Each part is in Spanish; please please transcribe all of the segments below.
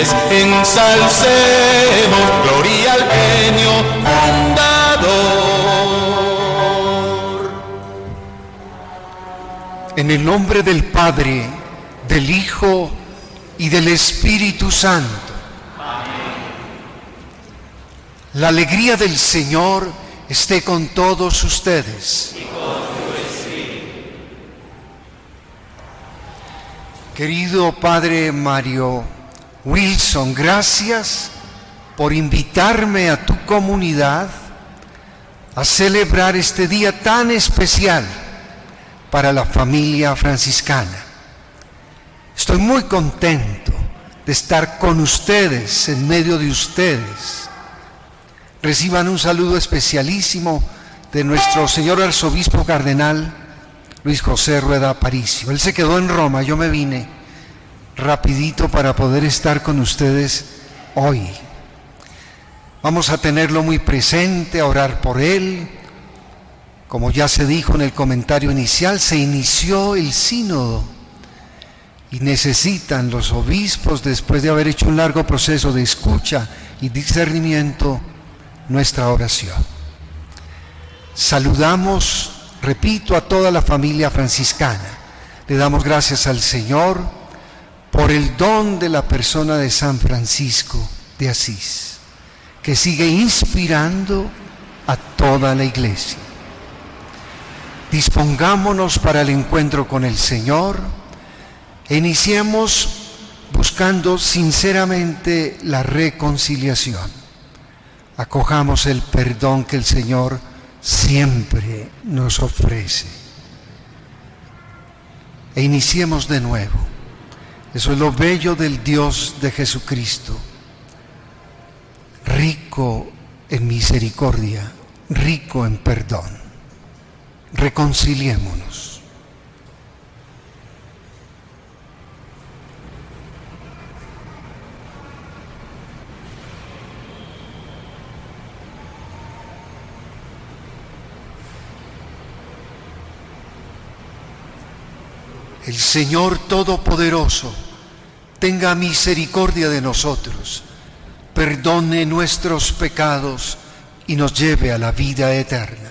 pies ensalcemos, gloria al genio fundador. En el nombre del Padre, del Hijo y del Espíritu Santo. La alegría del Señor esté con todos ustedes. Querido Padre Mario Wilson, gracias por invitarme a tu comunidad a celebrar este día tan especial para la familia franciscana. Estoy muy contento de estar con ustedes, en medio de ustedes. Reciban un saludo especialísimo de nuestro señor arzobispo cardenal Luis José Rueda Aparicio. Él se quedó en Roma, yo me vine rapidito para poder estar con ustedes hoy. Vamos a tenerlo muy presente, a orar por él. Como ya se dijo en el comentario inicial, se inició el sínodo y necesitan los obispos, después de haber hecho un largo proceso de escucha y discernimiento, nuestra oración. Saludamos repito, a toda la familia franciscana. Le damos gracias al Señor por el don de la persona de San Francisco de Asís, que sigue inspirando a toda la iglesia. Dispongámonos para el encuentro con el Señor e iniciemos buscando sinceramente la reconciliación. Acojamos el perdón que el Señor siempre nos ofrece. E iniciemos de nuevo. Eso es lo bello del Dios de Jesucristo, rico en misericordia, rico en perdón. Reconciliémonos. El Señor Todopoderoso tenga misericordia de nosotros, perdone nuestros pecados y nos lleve a la vida eterna.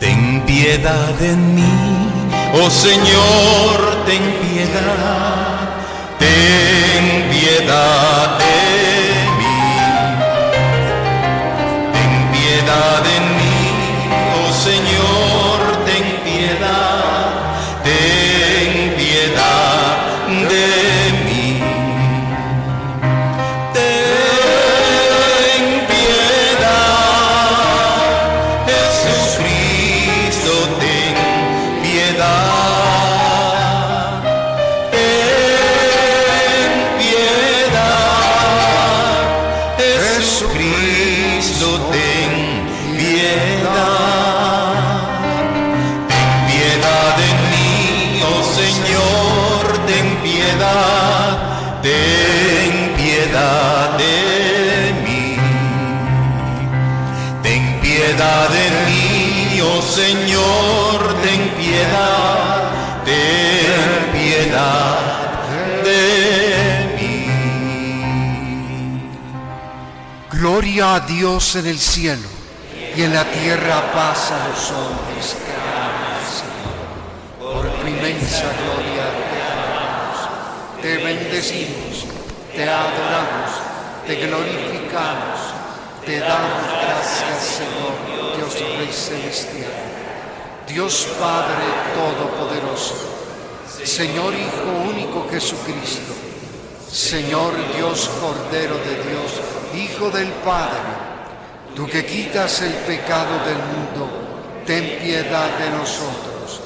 Ten piedad de mí, oh Señor, ten piedad, ten piedad A Dios en el cielo y en la tierra paz a los hombres que aman al Señor. Por tu inmensa gloria te alabamos, te bendecimos, te adoramos, te glorificamos, te damos gracias Señor, Dios Rey Celestial, Dios Padre Todopoderoso, Señor Hijo único Jesucristo, Señor Dios Cordero de Dios, Hijo del Padre, tú que quitas el pecado del mundo, ten piedad de nosotros.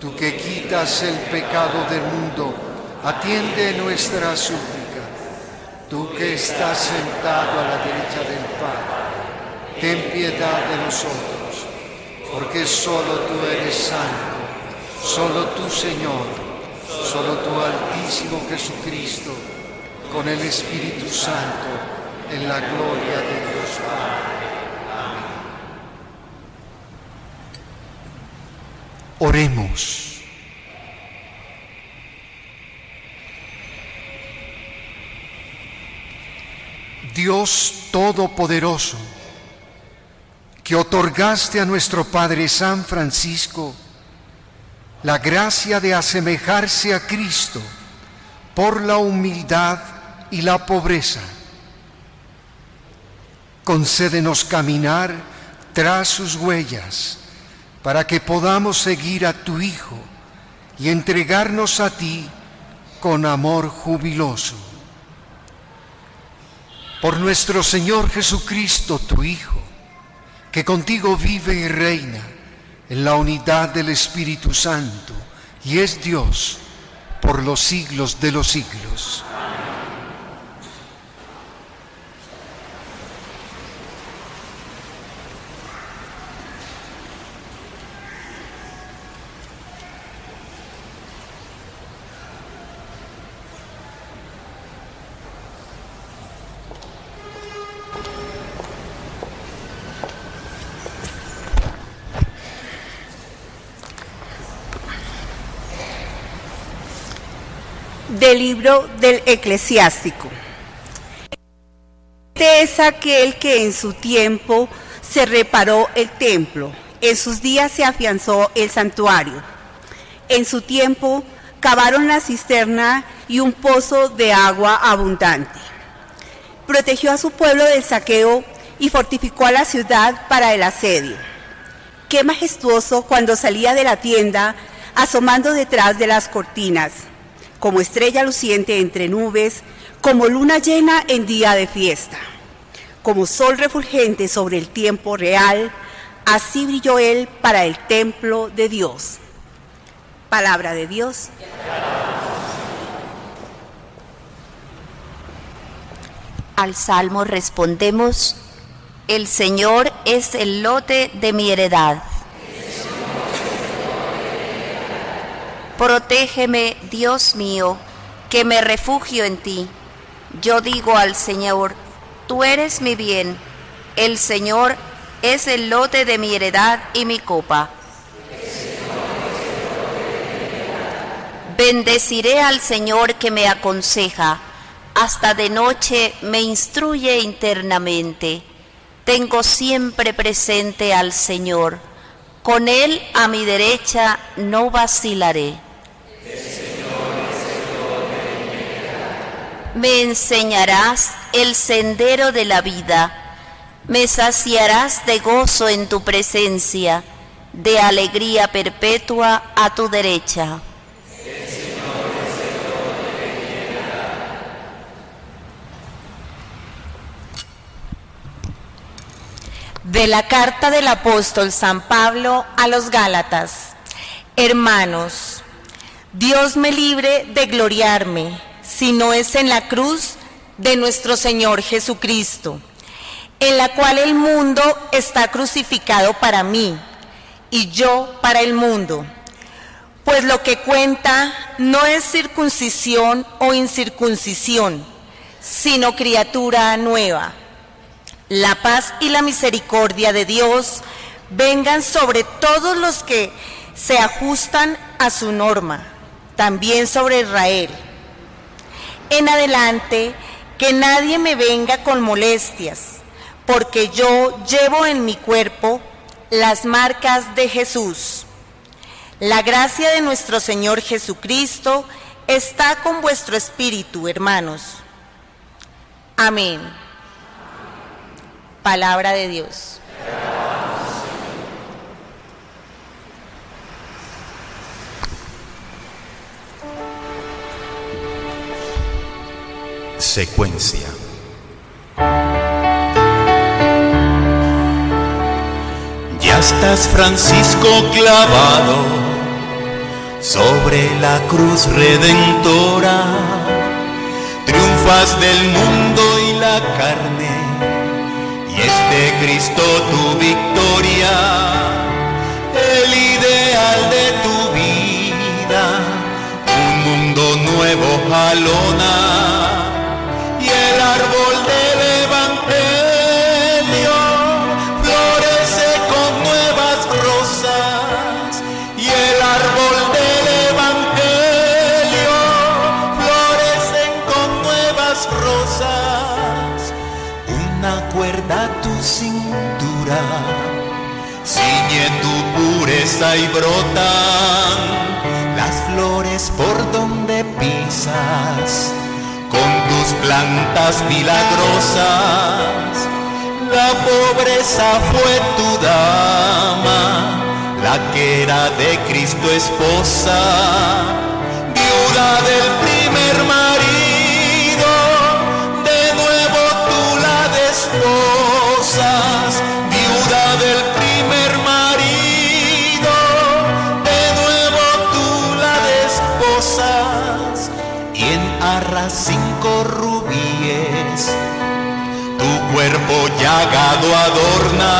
Tú que quitas el pecado del mundo, atiende nuestra súplica. Tú que estás sentado a la derecha del Padre, ten piedad de nosotros, porque solo tú eres santo, solo tú Señor, solo tú Altísimo Jesucristo, con el Espíritu Santo, en la gloria de Dios Padre. Amén. Oremos. Dios Todopoderoso, que otorgaste a nuestro Padre San Francisco la gracia de asemejarse a Cristo por la humildad y la pobreza Concédenos caminar tras sus huellas para que podamos seguir a tu Hijo y entregarnos a ti con amor jubiloso. Por nuestro Señor Jesucristo, tu Hijo, que contigo vive y reina en la unidad del Espíritu Santo y es Dios por los siglos de los siglos. Del libro del eclesiástico. Este es aquel que en su tiempo se reparó el templo, en sus días se afianzó el santuario, en su tiempo cavaron la cisterna y un pozo de agua abundante. Protegió a su pueblo del saqueo y fortificó a la ciudad para el asedio. Qué majestuoso cuando salía de la tienda asomando detrás de las cortinas como estrella luciente entre nubes, como luna llena en día de fiesta, como sol refulgente sobre el tiempo real, así brilló él para el templo de Dios. Palabra de Dios. Al salmo respondemos, el Señor es el lote de mi heredad. Protégeme, Dios mío, que me refugio en ti. Yo digo al Señor, tú eres mi bien. El Señor es el lote de mi heredad y mi copa. Bendeciré al Señor que me aconseja. Hasta de noche me instruye internamente. Tengo siempre presente al Señor. Con Él a mi derecha no vacilaré. Me enseñarás el sendero de la vida, me saciarás de gozo en tu presencia, de alegría perpetua a tu derecha. De la carta del apóstol San Pablo a los Gálatas. Hermanos, Dios me libre de gloriarme, si no es en la cruz de nuestro Señor Jesucristo, en la cual el mundo está crucificado para mí y yo para el mundo. Pues lo que cuenta no es circuncisión o incircuncisión, sino criatura nueva. La paz y la misericordia de Dios vengan sobre todos los que se ajustan a su norma, también sobre Israel. En adelante, que nadie me venga con molestias, porque yo llevo en mi cuerpo las marcas de Jesús. La gracia de nuestro Señor Jesucristo está con vuestro espíritu, hermanos. Amén. Palabra de Dios. Secuencia. Ya estás Francisco clavado sobre la cruz redentora, triunfas del mundo y la carne, y es de Cristo tu victoria, el ideal de tu vida, un mundo nuevo jalona, el árbol del Evangelio florece con nuevas rosas. Y el árbol del Evangelio florecen con nuevas rosas. Una cuerda a tu cintura, ciñe tu pureza y brotan las flores por donde pisas plantas milagrosas. La pobreza fue tu dama, la que era de Cristo esposa, viuda del primer marido, cuerpo llagado adorna,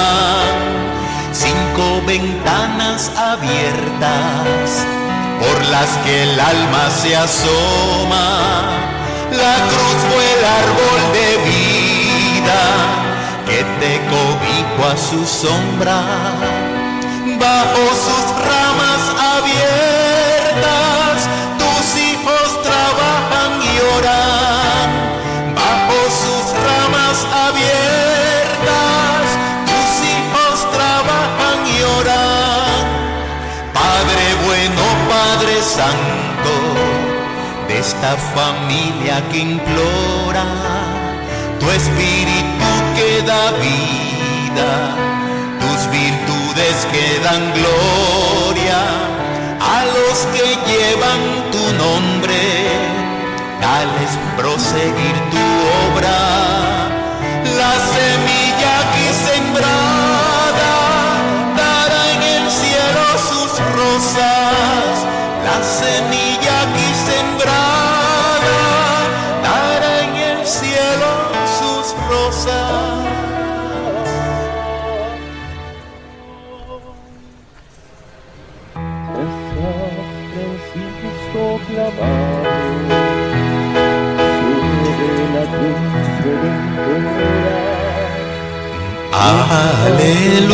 cinco ventanas abiertas por las que el alma se asoma. La cruz fue el árbol de vida que te cobijo a su sombra, bajo sus ramas abiertas. Esta familia que implora, tu espíritu que da vida, tus virtudes que dan gloria a los que llevan tu nombre, dales proseguir tu obra, la semilla aquí sembrada dará en el cielo sus rosas, la semilla Aleluya,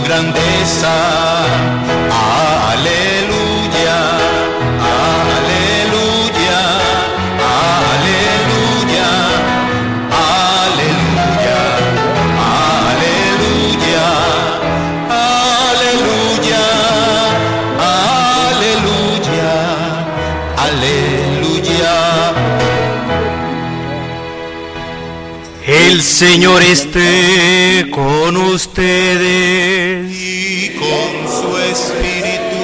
grandeza, Señor esté con ustedes. Y con su espíritu,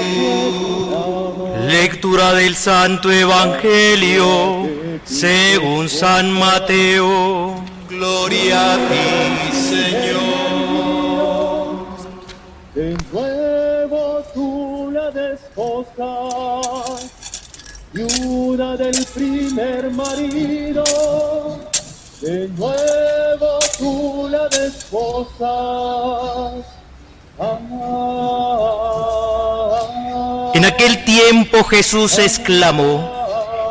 Lectura del Santo Evangelio según San Mateo. gloria a ti, Señor. De nuevo tú la desposas, viuda del primer marido. De nuevo tú la desposas. Ah, En aquel tiempo Jesús exclamó,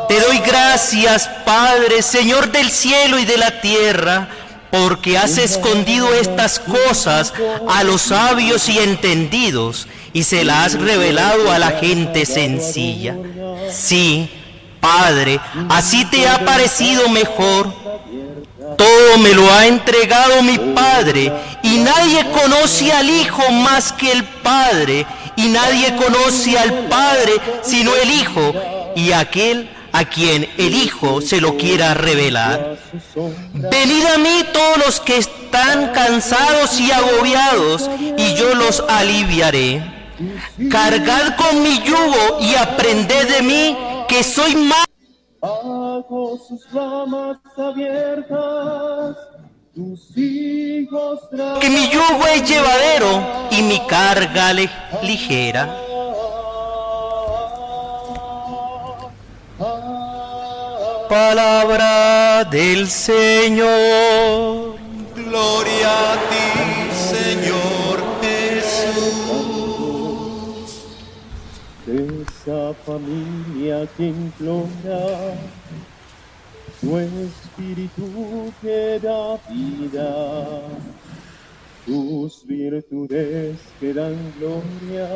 Te doy gracias, Padre, Señor del cielo y de la tierra, porque has escondido estas cosas a los sabios y entendidos y se las has revelado a la gente sencilla. Sí, Padre, así te ha parecido mejor. Todo me lo ha entregado mi Padre, y nadie conoce al Hijo más que el Padre, y nadie conoce al Padre sino el Hijo, y aquel a quien el Hijo se lo quiera revelar. Venid a mí todos los que están cansados y agobiados, y yo los aliviaré. Cargad con mi yugo y aprended de mí, que soy más bajo sus ramas abiertas, tus hijos que mi yugo es llevadero y mi carga le- ligera. palabra del Señor. Gloria a ti, familia que implora tu espíritu que da vida, tus virtudes que dan gloria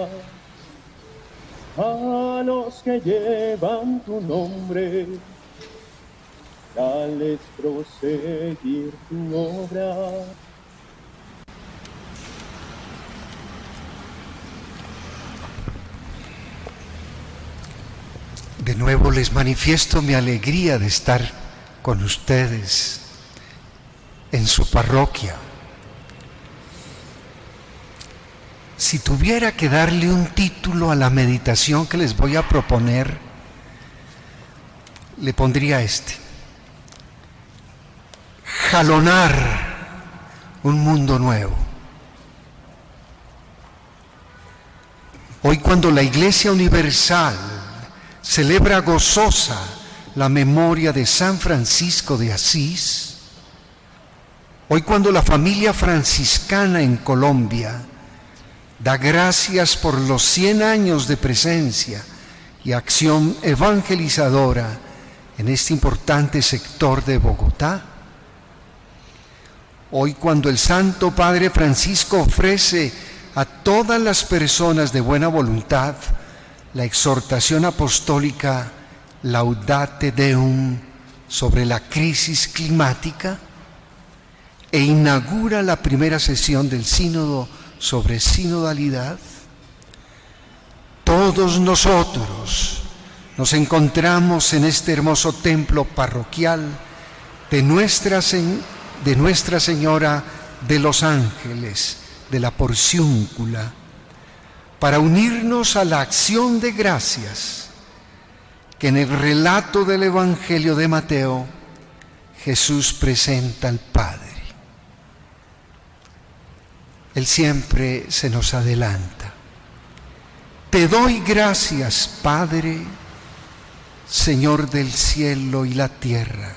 a los que llevan tu nombre, dales proseguir tu obra. De nuevo les manifiesto mi alegría de estar con ustedes en su parroquia. Si tuviera que darle un título a la meditación que les voy a proponer, le pondría este. Jalonar un mundo nuevo. Hoy cuando la Iglesia Universal celebra gozosa la memoria de San Francisco de Asís, hoy cuando la familia franciscana en Colombia da gracias por los 100 años de presencia y acción evangelizadora en este importante sector de Bogotá, hoy cuando el Santo Padre Francisco ofrece a todas las personas de buena voluntad la exhortación apostólica Laudate Deum sobre la crisis climática e inaugura la primera sesión del sínodo sobre sinodalidad, todos nosotros nos encontramos en este hermoso templo parroquial de Nuestra, de Nuestra Señora de los Ángeles, de la Porciúncula, para unirnos a la acción de gracias que en el relato del Evangelio de Mateo Jesús presenta al Padre. Él siempre se nos adelanta. Te doy gracias, Padre, Señor del cielo y la tierra,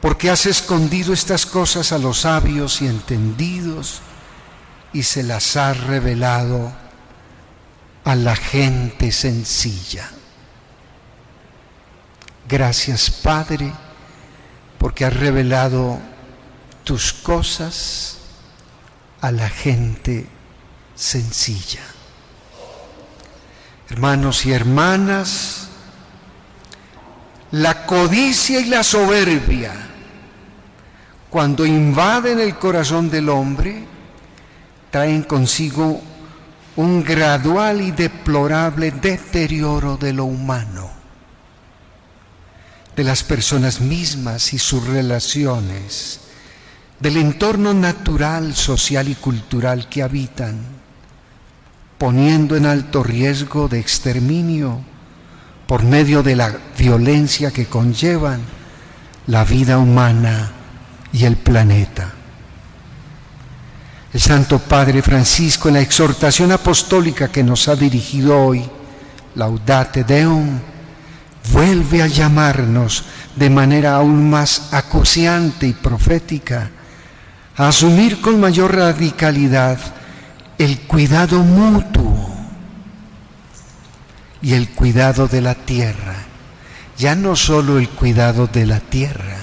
porque has escondido estas cosas a los sabios y entendidos y se las ha revelado a la gente sencilla. Gracias Padre, porque has revelado tus cosas a la gente sencilla. Hermanos y hermanas, la codicia y la soberbia, cuando invaden el corazón del hombre, traen consigo un gradual y deplorable deterioro de lo humano, de las personas mismas y sus relaciones, del entorno natural, social y cultural que habitan, poniendo en alto riesgo de exterminio por medio de la violencia que conllevan la vida humana y el planeta. El Santo Padre Francisco en la exhortación apostólica que nos ha dirigido hoy, Laudate Deum, vuelve a llamarnos de manera aún más acuciante y profética a asumir con mayor radicalidad el cuidado mutuo y el cuidado de la tierra. Ya no solo el cuidado de la tierra,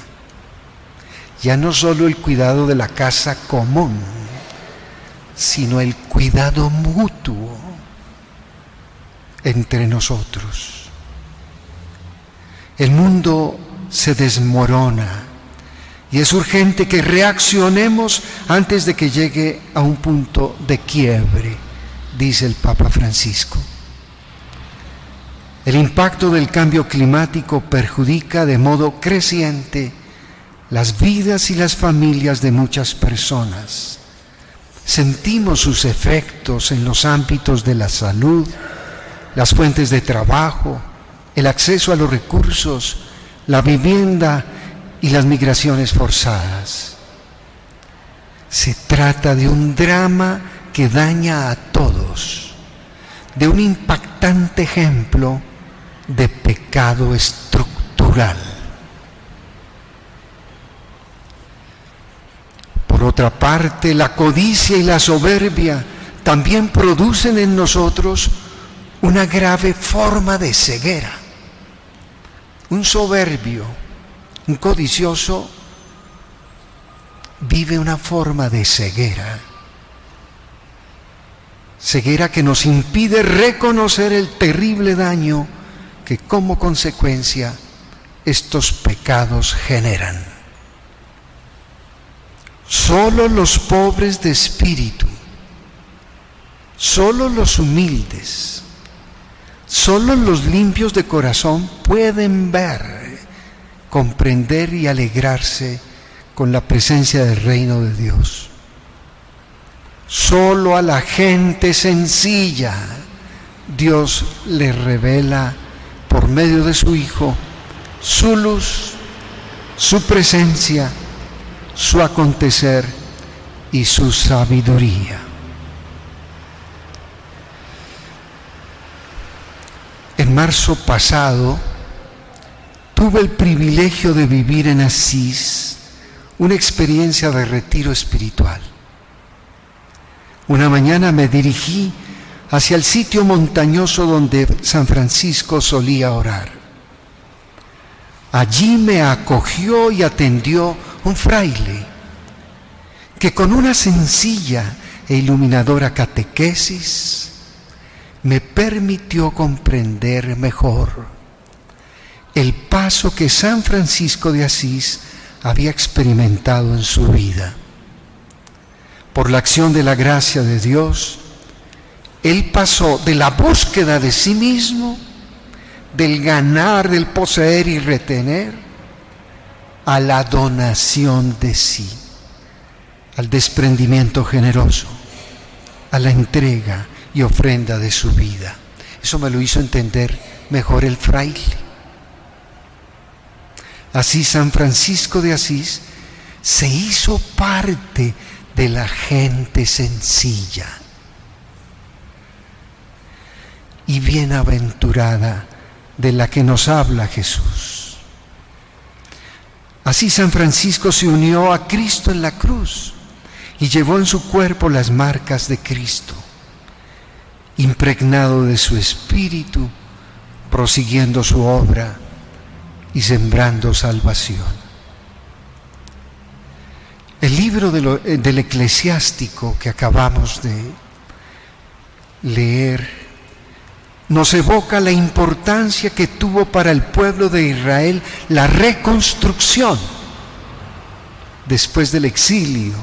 ya no solo el cuidado de la casa común, sino el cuidado mutuo entre nosotros. El mundo se desmorona y es urgente que reaccionemos antes de que llegue a un punto de quiebre, dice el Papa Francisco. El impacto del cambio climático perjudica de modo creciente las vidas y las familias de muchas personas sentimos sus efectos en los ámbitos de la salud, las fuentes de trabajo, el acceso a los recursos, la vivienda y las migraciones forzadas. Se trata de un drama que daña a todos, de un impactante ejemplo de pecado estructural. natural. Por otra parte, la codicia y la soberbia también producen en nosotros una grave forma de ceguera. Un soberbio, un codicioso, vive una forma de ceguera. Ceguera que nos impide reconocer el terrible daño que como consecuencia estos pecados generan. Solo los pobres de espíritu, solo los humildes, solo los limpios de corazón pueden ver, comprender y alegrarse con la presencia del reino de Dios. Solo a la gente sencilla Dios le revela por medio de su Hijo su luz, su presencia, su acontecer y su sabiduría. En marzo pasado tuve el privilegio de vivir en Asís una experiencia de retiro espiritual. Una mañana me dirigí hacia el sitio montañoso donde San Francisco solía orar. Allí me acogió y atendió un fraile que con una sencilla e iluminadora catequesis me permitió comprender mejor el paso que San Francisco de Asís había experimentado en su vida. Por la acción de la gracia de Dios, él pasó de la búsqueda de sí mismo, del ganar, del poseer y retener, a la donación de sí, al desprendimiento generoso, a la entrega y ofrenda de su vida. Eso me lo hizo entender mejor el fraile. Así San Francisco de Asís se hizo parte de la gente sencilla y bienaventurada de la que nos habla Jesús. Así San Francisco se unió a Cristo en la cruz y llevó en su cuerpo las marcas de Cristo, impregnado de su espíritu, prosiguiendo su obra y sembrando salvación. El libro eh, del eclesiástico que acabamos de leer nos evoca la importancia que tuvo para el pueblo de Israel la reconstrucción después del exilio,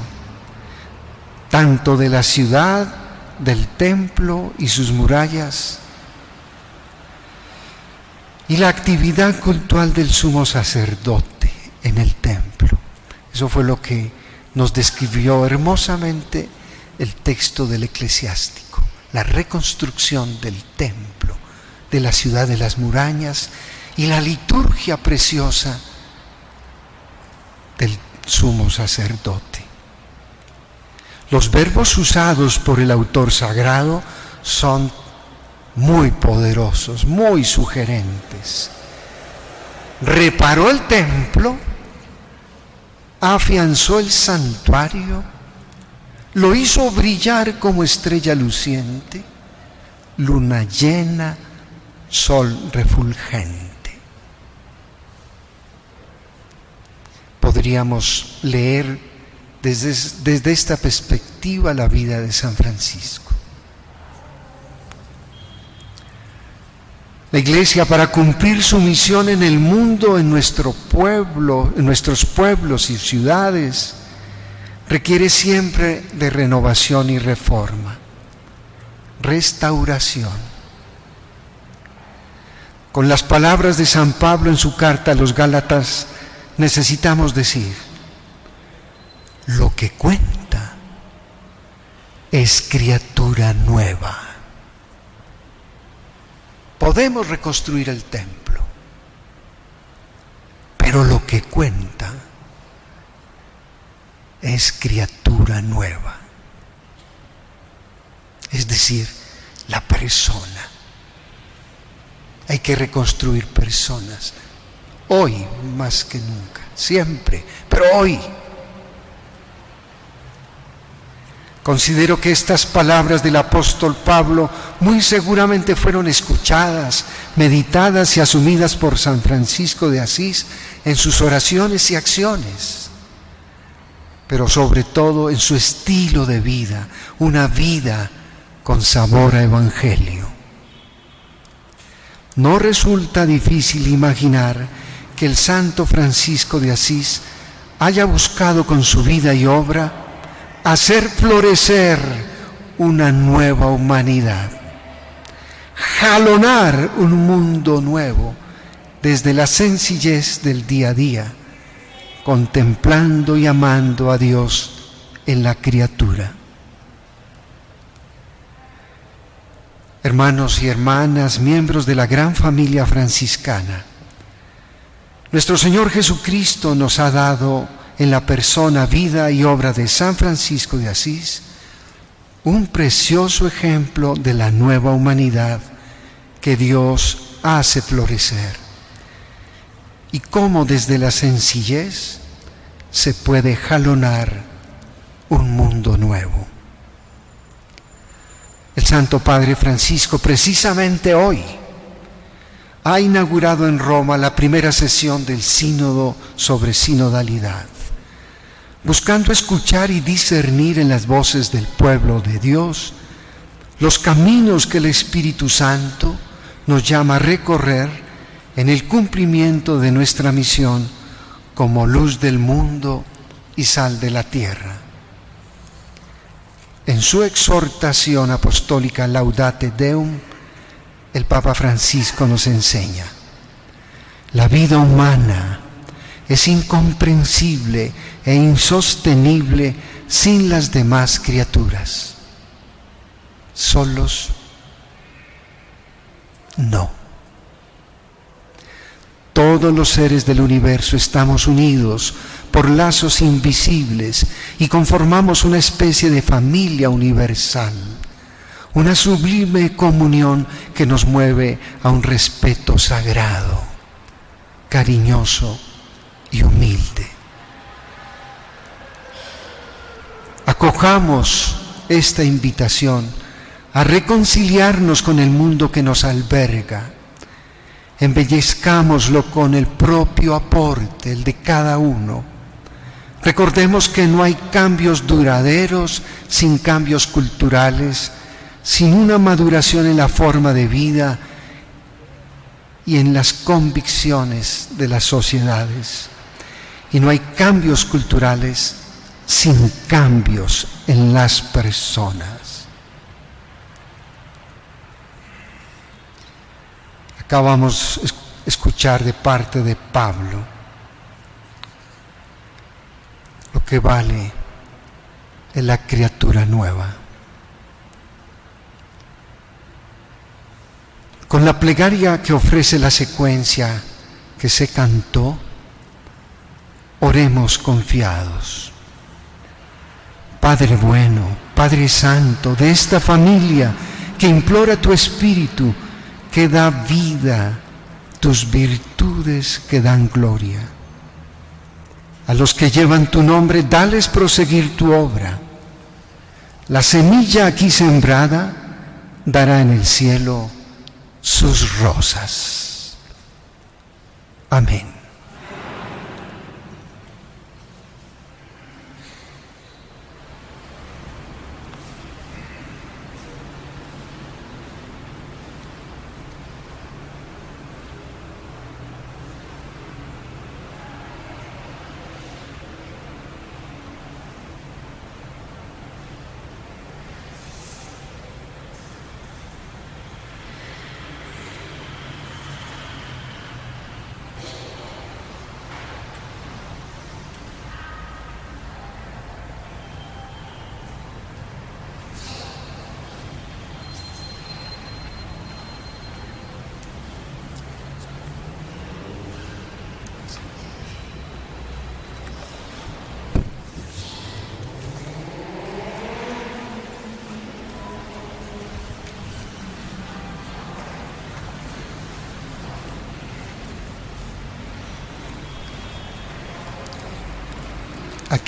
tanto de la ciudad, del templo y sus murallas, y la actividad cultural del sumo sacerdote en el templo. Eso fue lo que nos describió hermosamente el texto del eclesiástico, la reconstrucción del templo, de la ciudad de las murallas y la liturgia preciosa del sumo sacerdote. Los verbos usados por el autor sagrado son muy poderosos, muy sugerentes. Reparó el templo, afianzó el santuario, lo hizo brillar como estrella luciente, luna llena, sol refulgente. Podríamos leer desde, desde esta perspectiva la vida de San Francisco. La iglesia para cumplir su misión en el mundo, en nuestro pueblo, en nuestros pueblos y ciudades, requiere siempre de renovación y reforma, restauración. Con las palabras de San Pablo en su carta a los Gálatas, necesitamos decir, lo que cuenta es criatura nueva podemos reconstruir el templo, pero lo que cuenta es criatura nueva, es decir, la persona. Hay que reconstruir personas, hoy más que nunca, siempre, pero hoy. Considero que estas palabras del apóstol Pablo muy seguramente fueron escuchadas, meditadas y asumidas por San Francisco de Asís en sus oraciones y acciones, pero sobre todo en su estilo de vida, una vida con sabor a evangelio. No resulta difícil imaginar que el santo Francisco de Asís haya buscado con su vida y obra hacer florecer una nueva humanidad, jalonar un mundo nuevo desde la sencillez del día a día, contemplando y amando a Dios en la criatura. Hermanos y hermanas, miembros de la gran familia franciscana, nuestro Señor Jesucristo nos ha dado en la persona, vida y obra de San Francisco de Asís un precioso ejemplo de la nueva humanidad que Dios hace florecer y cómo desde la sencillez se puede jalonar un mundo nuevo. El Santo Padre Francisco precisamente hoy ha inaugurado en Roma la primera sesión del sínodo sobre sinodalidad buscando escuchar y discernir en las voces del pueblo de Dios los caminos que el Espíritu Santo nos llama a recorrer en el cumplimiento de nuestra misión como luz del mundo y sal de la tierra. En su exhortación apostólica Laudate Deum, el Papa Francisco nos enseña, la vida humana es incomprensible e insostenible sin las demás criaturas. Solos, no. Todos los seres del universo estamos unidos por lazos invisibles y conformamos una especie de familia universal, una sublime comunión que nos mueve a un respeto sagrado, cariñoso y humilde. Acojamos esta invitación a reconciliarnos con el mundo que nos alberga. Embellezcámoslo con el propio aporte, el de cada uno. Recordemos que no hay cambios duraderos sin cambios culturales, sin una maduración en la forma de vida y en las convicciones de las sociedades. Y no hay cambios culturales sin cambios en las personas. Acabamos de escuchar de parte de Pablo lo que vale en la criatura nueva. Con la plegaria que ofrece la secuencia que se cantó, Oremos confiados. Padre bueno, Padre Santo, de esta familia que implora tu Espíritu, que da vida, tus virtudes que dan gloria. A los que llevan tu nombre, dales proseguir tu obra. La semilla aquí sembrada dará en el cielo sus rosas. Amén.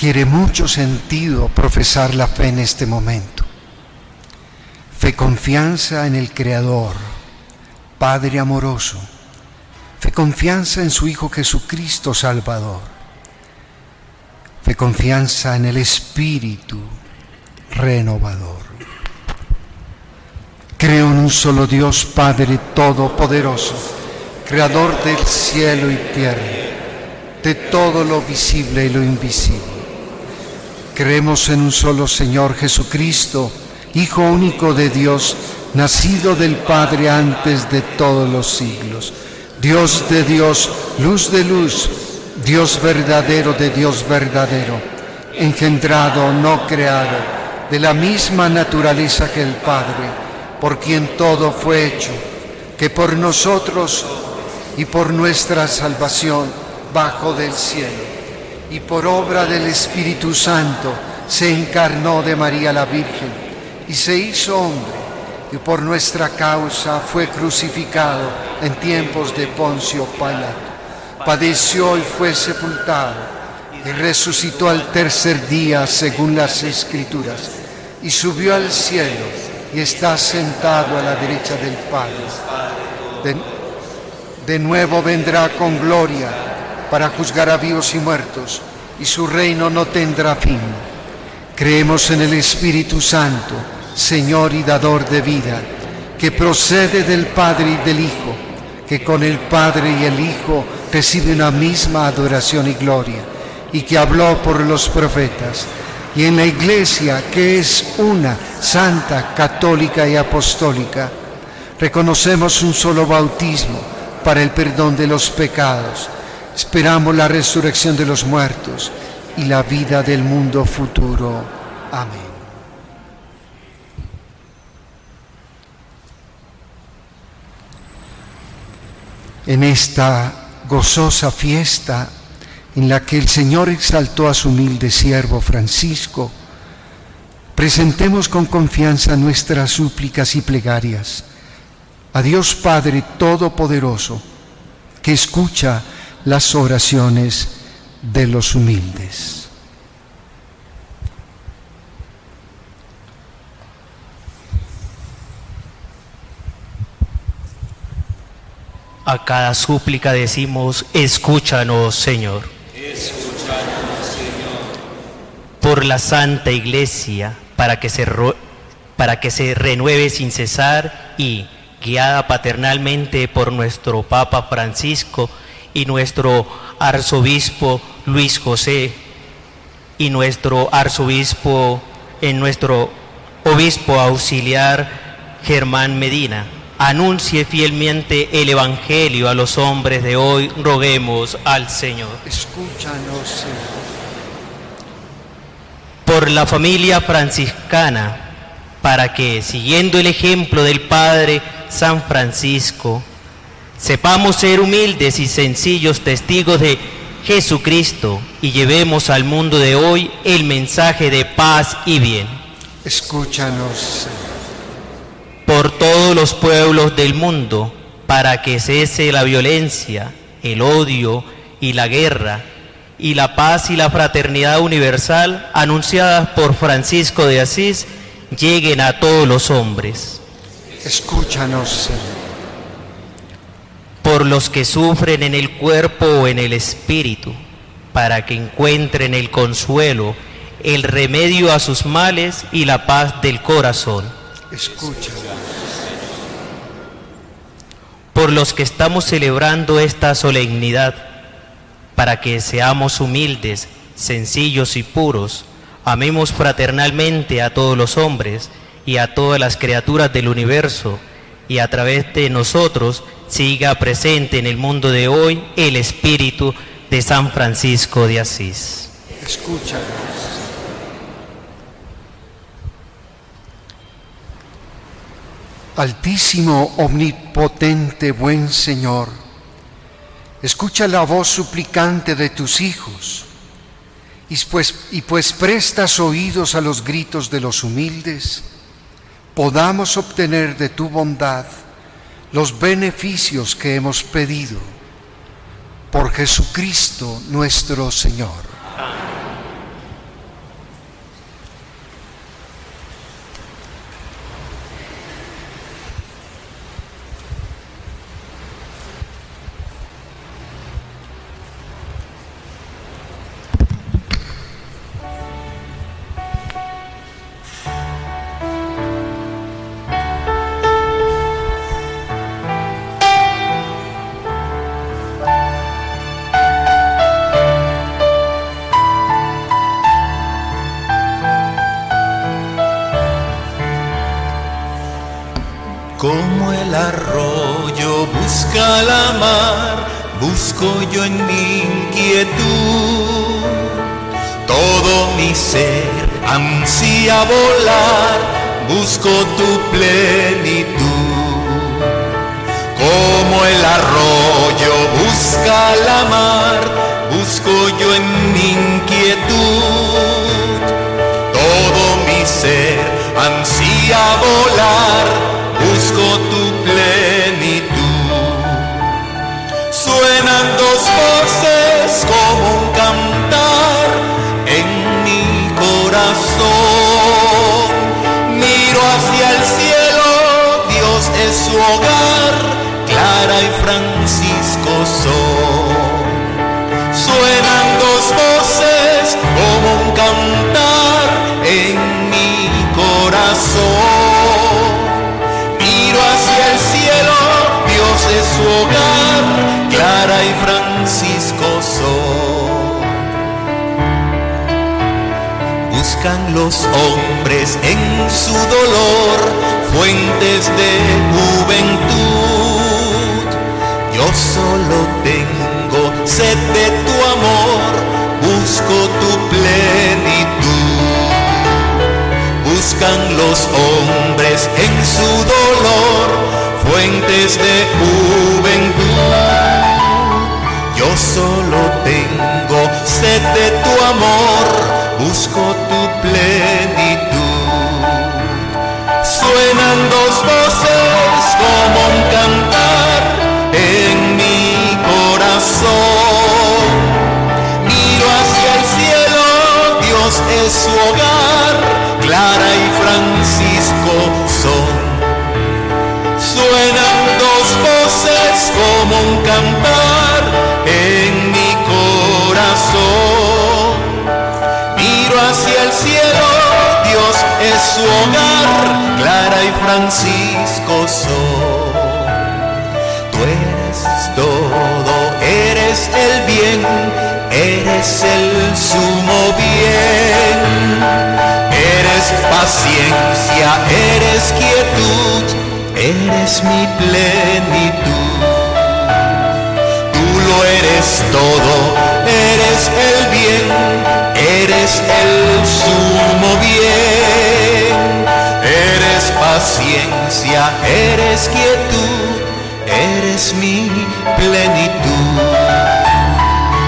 Adquiere mucho sentido profesar la fe en este momento. Fe confianza en el Creador, Padre amoroso. Fe confianza en su Hijo Jesucristo Salvador. Fe confianza en el Espíritu renovador. Creo en un solo Dios Padre Todopoderoso, Creador del cielo y tierra, de todo lo visible y lo invisible. Creemos en un solo Señor Jesucristo, Hijo único de Dios, nacido del Padre antes de todos los siglos. Dios de Dios, luz de luz, Dios verdadero de Dios verdadero, engendrado, no creado, de la misma naturaleza que el Padre, por quien todo fue hecho, que por nosotros y por nuestra salvación bajo del cielo, y por obra del Espíritu Santo se encarnó de María la Virgen y se hizo hombre, y por nuestra causa fue crucificado en tiempos de Poncio Pilato. Padeció y fue sepultado, y resucitó al tercer día según las Escrituras, y subió al cielo, y está sentado a la derecha del Padre. De, de nuevo vendrá con gloria para juzgar a vivos y muertos, y su reino no tendrá fin. Creemos en el Espíritu Santo, Señor y dador de vida, que procede del Padre y del Hijo, que con el Padre y el Hijo recibe una misma adoración y gloria, y que habló por los profetas, y en la Iglesia, que es una, santa, católica y apostólica, reconocemos un solo bautismo para el perdón de los pecados, esperamos la resurrección de los muertos y la vida del mundo futuro. Amén. En esta gozosa fiesta en la que el Señor exaltó a su humilde siervo Francisco, presentemos con confianza nuestras súplicas y plegarias a Dios Padre Todopoderoso, que escucha las oraciones de los humildes. A cada súplica decimos, escúchanos, Señor. Por la Santa Iglesia, para que, se ro- para que se renueve sin cesar y, guiada paternalmente por nuestro Papa Francisco y nuestro Arzobispo Luis José y nuestro Arzobispo, en nuestro Obispo Auxiliar Germán Medina, anuncie fielmente el Evangelio a los hombres de hoy, roguemos al Señor. Escúchanos, Señor. por la familia franciscana, para que, siguiendo el ejemplo del Padre San Francisco, sepamos ser humildes y sencillos testigos de Jesucristo y llevemos al mundo de hoy el mensaje de paz y bien. Escúchanos, Señor. por todos los pueblos del mundo, para que cese la violencia, el odio y la guerra, y la paz y la fraternidad universal anunciadas por Francisco de Asís lleguen a todos los hombres. Escúchanos, Señor. Por los que sufren en el cuerpo o en el espíritu, para que encuentren el consuelo, el remedio a sus males y la paz del corazón. Escúchanos. por los que estamos celebrando esta solemnidad, para que seamos humildes, sencillos y puros, amemos fraternalmente a todos los hombres y a todas las criaturas del universo, y a través de nosotros siga presente en el mundo de hoy el espíritu de San Francisco de Asís. Escúchanos. Altísimo, omnipotente, buen Señor, escucha la voz suplicante de tus hijos y pues, y pues prestas oídos a los gritos de los humildes, podamos obtener de tu bondad los beneficios que hemos pedido por Jesucristo nuestro Señor. El arroyo busca la mar, busco yo en mi inquietud. Todo mi ser ansía volar, busco tu plenitud. Como el arroyo busca la mar, busco yo en mi inquietud. Todo mi ser ansía volar, busco tu plenitud. Suenan dos voces como un cantar en mi corazón. Miro hacia el cielo, Dios es su hogar, Clara y Francisco Francisco son. Buscan los hombres en su dolor fuentes de juventud. Yo solo tengo sed de tu amor, busco tu plenitud. Buscan los hombres en su dolor fuentes de juventud. Solo tengo sed de tu amor, busco tu plenitud. Suenan dos voces como un cantar en mi corazón. Miro hacia el cielo, Dios es su hogar, Clara y Francisco son. Suenan dos voces como un cantar corazón. Miro hacia el cielo, Dios es su hogar, Clara y Francisco son. Tú eres todo, eres el bien, eres el sumo bien. Eres paciencia, eres quietud, eres mi plenitud. Tú lo eres todo, paciencia, eres quietud, eres mi plenitud.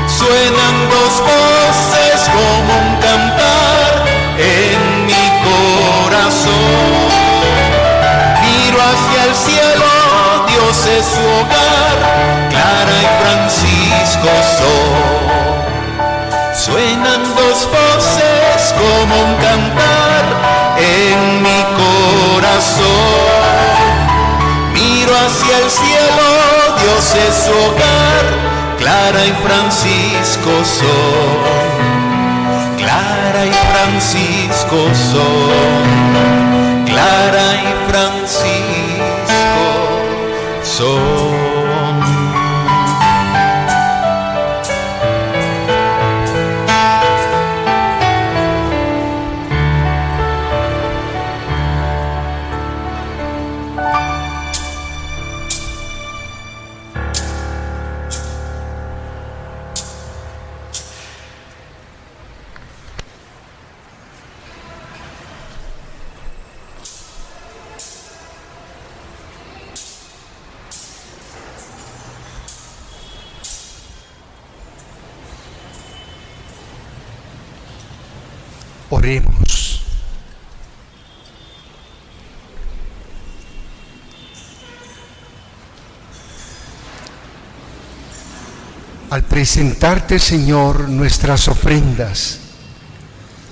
Suenan dos voces como un cantar en mi corazón. Miro hacia el cielo, Dios es su hogar, Clara y Francisco son. Suenan dos voces como un cantar corazón. Miro hacia el cielo, Dios es hogar, Clara y Francisco son. Clara y Francisco son. Clara y Francisco son. Presentarte, Señor, nuestras ofrendas,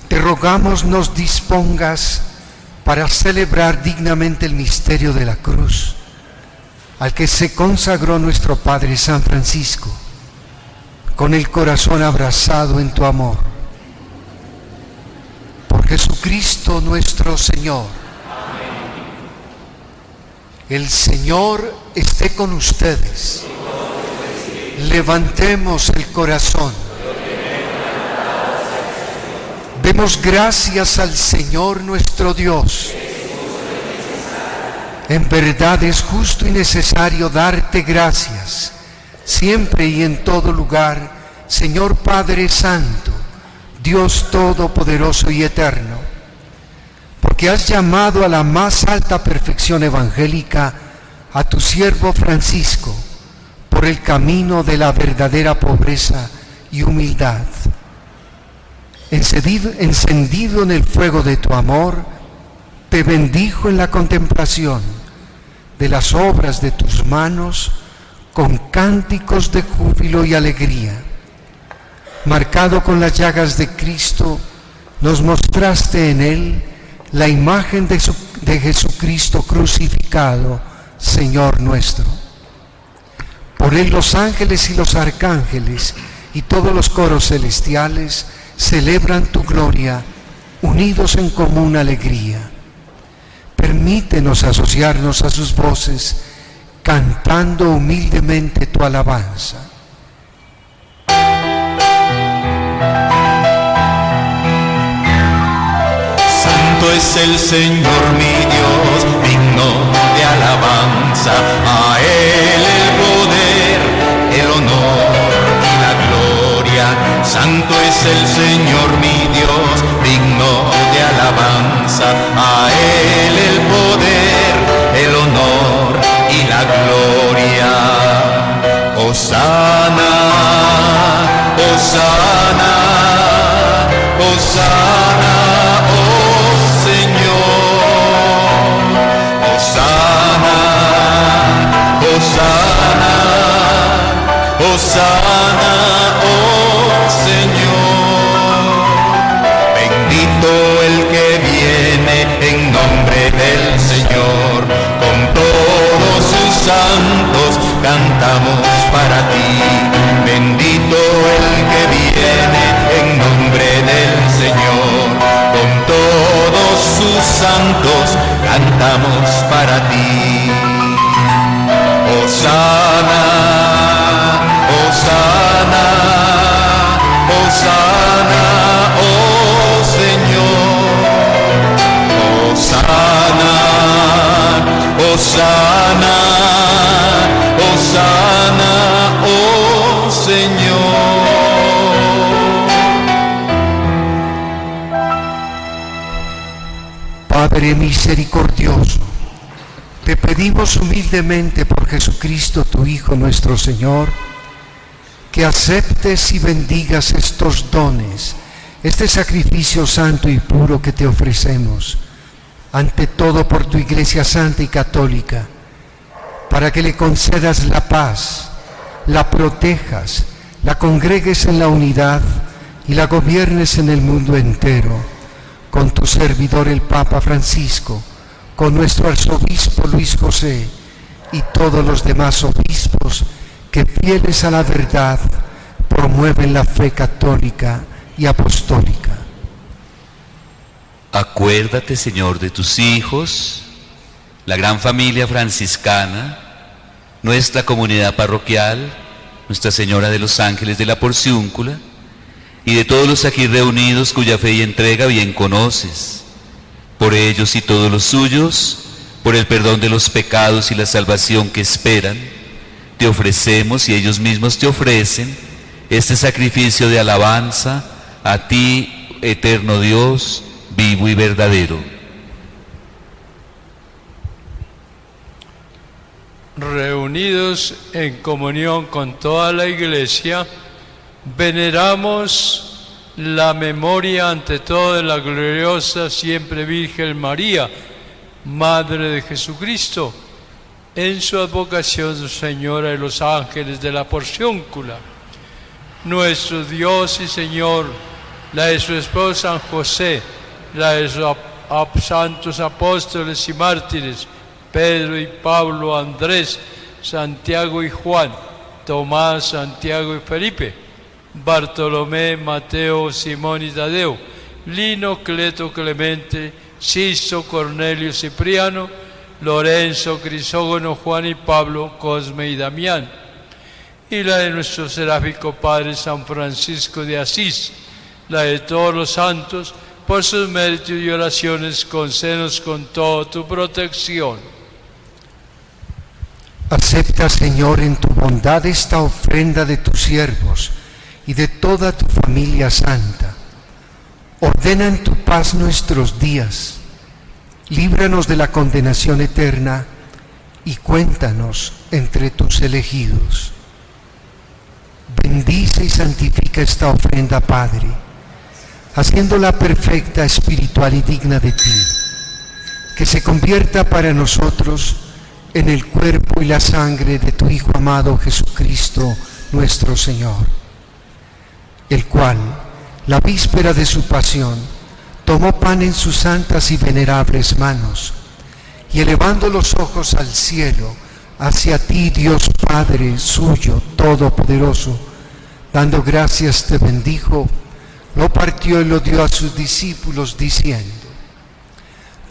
te rogamos nos dispongas para celebrar dignamente el misterio de la cruz, al que se consagró nuestro Padre San Francisco, con el corazón abrazado en tu amor. Por Jesucristo nuestro Señor. El Señor esté con ustedes. Levantemos el corazón. Demos gracias al Señor nuestro Dios. En verdad es justo y necesario darte gracias, siempre y en todo lugar, Señor Padre Santo, Dios Todopoderoso y Eterno, porque has llamado a la más alta perfección evangélica a tu siervo Francisco por el camino de la verdadera pobreza y humildad. Encendido, en el fuego de tu amor, te bendijo en la contemplación de las obras de tus manos con cánticos de júbilo y alegría. Marcado con las llagas de Cristo, nos mostraste en él la imagen de Jesucristo crucificado, Señor nuestro. Por él los ángeles y los arcángeles y todos los coros celestiales celebran tu gloria, unidos en común alegría. Permítenos asociarnos a sus voces, cantando humildemente tu alabanza. Santo es el Señor mi Dios, digno de alabanza. A Él Santo es el Señor mi Dios, digno de alabanza. A Él el poder, el honor y la gloria. Osana, Osana, Osana, oh Señor. Osana, Osana, Osana, santos cantamos para ti. Bendito el que viene en nombre del Señor. Con todos sus santos cantamos para ti. Osana, Osana, Osana, oh Señor. Osana, Osana, Señor. Padre misericordioso, te pedimos humildemente por Jesucristo, tu Hijo nuestro Señor, que aceptes y bendigas estos dones, este sacrificio santo y puro que te ofrecemos, ante todo por tu Iglesia Santa y Católica, para que le concedas la paz, la protejas, la congregues en la unidad y la gobiernes en el mundo entero con tu servidor el Papa Francisco, con nuestro arzobispo Luis José y todos los demás obispos que fieles a la verdad promueven la fe católica y apostólica. Acuérdate, Señor, de tus hijos, la gran familia franciscana, nuestra comunidad parroquial, Nuestra Señora de los Ángeles de la Porciúncula, y de todos los aquí reunidos cuya fe y entrega bien conoces. Por ellos y todos los suyos, por el perdón de los pecados y la salvación que esperan, te ofrecemos y ellos mismos te ofrecen este sacrificio de alabanza a ti, eterno Dios, vivo y verdadero. Reunidos en comunión con toda la iglesia, veneramos la memoria ante todo de la gloriosa siempre Virgen María, Madre de Jesucristo, en su advocación Señora de los ángeles de la porciúncula. Nuestro Dios y Señor, la de su esposo San José, la de sus santos apóstoles y mártires, Pedro y Pablo, Andrés, Santiago y Juan, Tomás, Santiago y Felipe, Bartolomé, Mateo, Simón y Tadeo, Lino, Cleto, Clemente, Sisto, Cornelio, Cipriano, Lorenzo, Crisógono, Juan y Pablo, Cosme y Damián, y la de nuestro seráfico Padre San Francisco de Asís, la de todos los santos, por sus méritos y oraciones, concédenos con toda tu protección. Acepta, Señor, en tu bondad esta ofrenda de tus siervos y de toda tu familia santa. Ordena en tu paz nuestros días. Líbranos de la condenación eterna y cuéntanos entre tus elegidos. Bendice y santifica esta ofrenda, Padre, haciéndola perfecta, espiritual y digna de ti, que se convierta para nosotros en el cuerpo y la sangre de tu Hijo amado Jesucristo nuestro Señor, el cual, la víspera de su pasión, tomó pan en sus santas y venerables manos, y elevando los ojos al cielo, hacia ti, Dios Padre suyo, todopoderoso, dando gracias te bendijo, lo partió y lo dio a sus discípulos diciendo,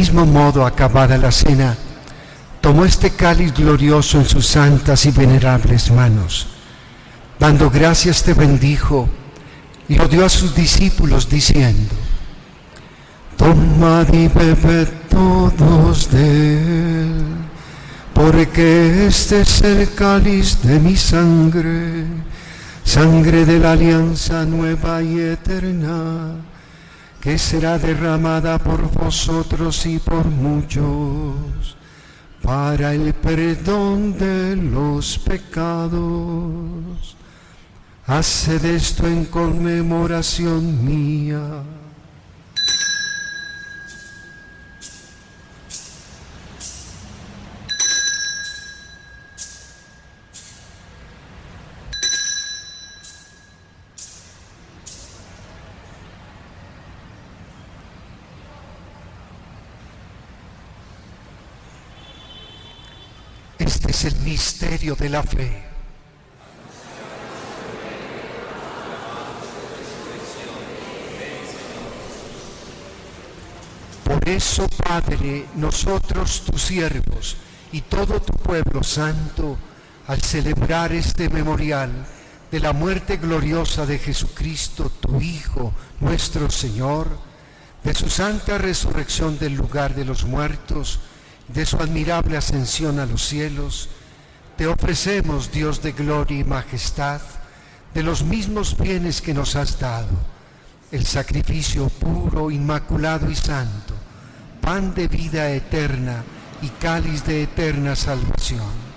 Mismo modo, acabada la cena, tomó este cáliz glorioso en sus santas y venerables manos. Dando gracias te bendijo y lo dio a sus discípulos diciendo, Tomad y bebed todos de él, porque este es el cáliz de mi sangre, sangre de la alianza nueva y eterna que será derramada por vosotros y por muchos para el perdón de los pecados. Haced esto en conmemoración mía. Este es el misterio de la fe. Por eso, Padre, nosotros tus siervos y todo tu pueblo santo, al celebrar este memorial de la muerte gloriosa de Jesucristo, tu Hijo, nuestro Señor, de su santa resurrección del lugar de los muertos, de su admirable ascensión a los cielos, te ofrecemos, Dios de gloria y majestad, de los mismos bienes que nos has dado, el sacrificio puro, inmaculado y santo, pan de vida eterna y cáliz de eterna salvación.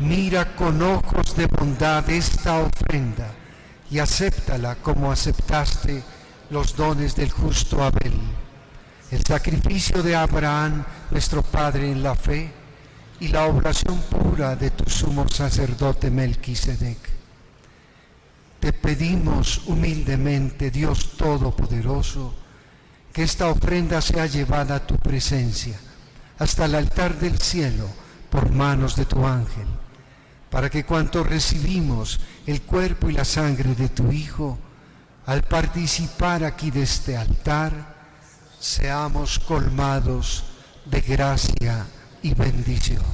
Mira con ojos de bondad esta ofrenda y acéptala como aceptaste los dones del justo Abel el sacrificio de Abraham, nuestro Padre en la fe, y la oblación pura de tu sumo sacerdote Melquisedec. Te pedimos humildemente, Dios Todopoderoso, que esta ofrenda sea llevada a tu presencia hasta el altar del cielo por manos de tu ángel, para que cuanto recibimos el cuerpo y la sangre de tu Hijo, al participar aquí de este altar, seamos colmados de gracia y bendición.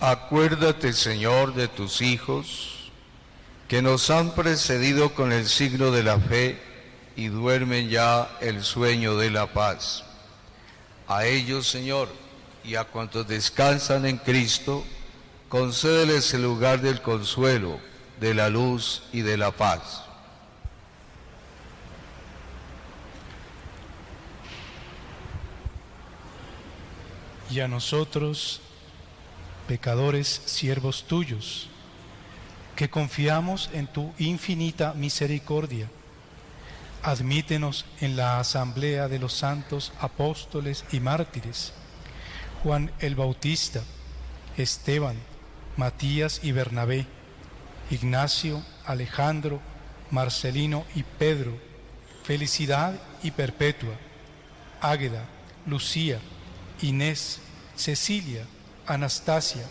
Acuérdate, Señor, de tus hijos que nos han precedido con el signo de la fe y duermen ya el sueño de la paz. A ellos, Señor, y a cuantos descansan en Cristo, concédeles el lugar del consuelo, de la luz y de la paz. Y a nosotros, pecadores, siervos tuyos, que confiamos en tu infinita misericordia. Admítenos en la asamblea de los santos apóstoles y mártires, Juan el Bautista, Esteban, Matías y Bernabé, Ignacio, Alejandro, Marcelino y Pedro, Felicidad y Perpetua, Águeda, Lucía, Inés, Cecilia, Anastasia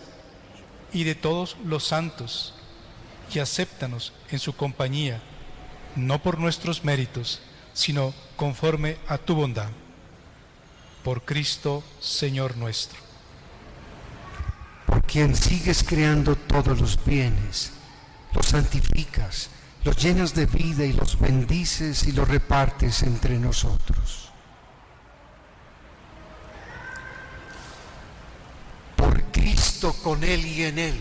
y de todos los santos, y acéptanos en su compañía, no por nuestros méritos, sino conforme a tu bondad. Por Cristo, Señor nuestro. Por quien sigues creando todos los bienes, los santificas, los llenas de vida y los bendices y los repartes entre nosotros. Por Con Él y en Él,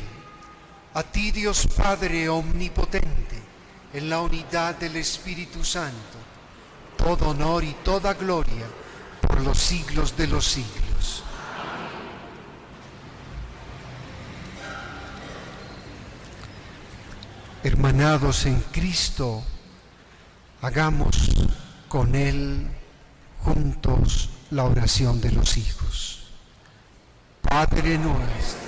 a ti Dios Padre Omnipotente, en la unidad del Espíritu Santo, todo honor y toda gloria por los siglos de los siglos. Hermanados en Cristo, hagamos con Él juntos la oración de los hijos. Padre nuestro.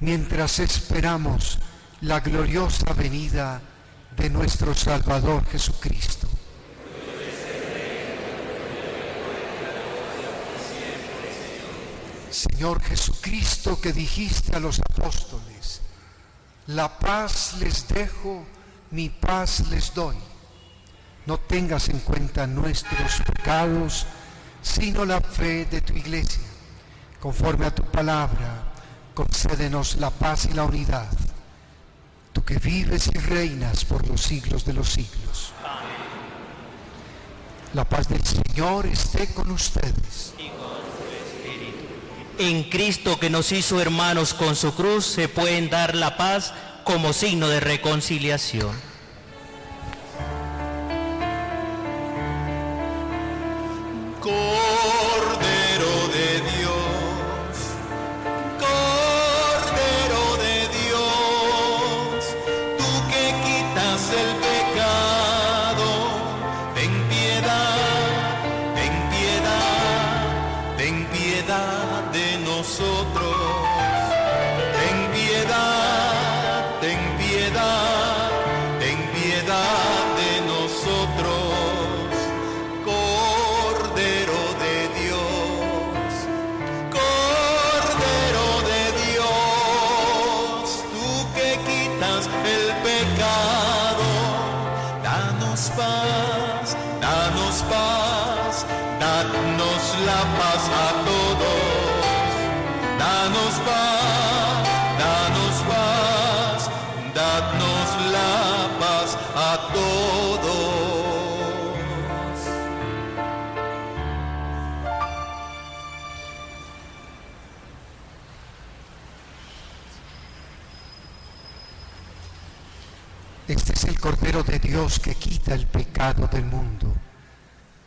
mientras esperamos la gloriosa venida de nuestro Salvador Jesucristo. Señor Jesucristo, que dijiste a los apóstoles, la paz les dejo, mi paz les doy. No tengas en cuenta nuestros pecados, sino la fe de tu iglesia. Conforme a tu palabra, concédenos la paz y la unidad. Tú que vives y reinas por los siglos de los siglos. La paz del Señor esté con ustedes. En Cristo que nos hizo hermanos con su cruz se pueden dar la paz como signo de reconciliación. Dios que quita el pecado del mundo.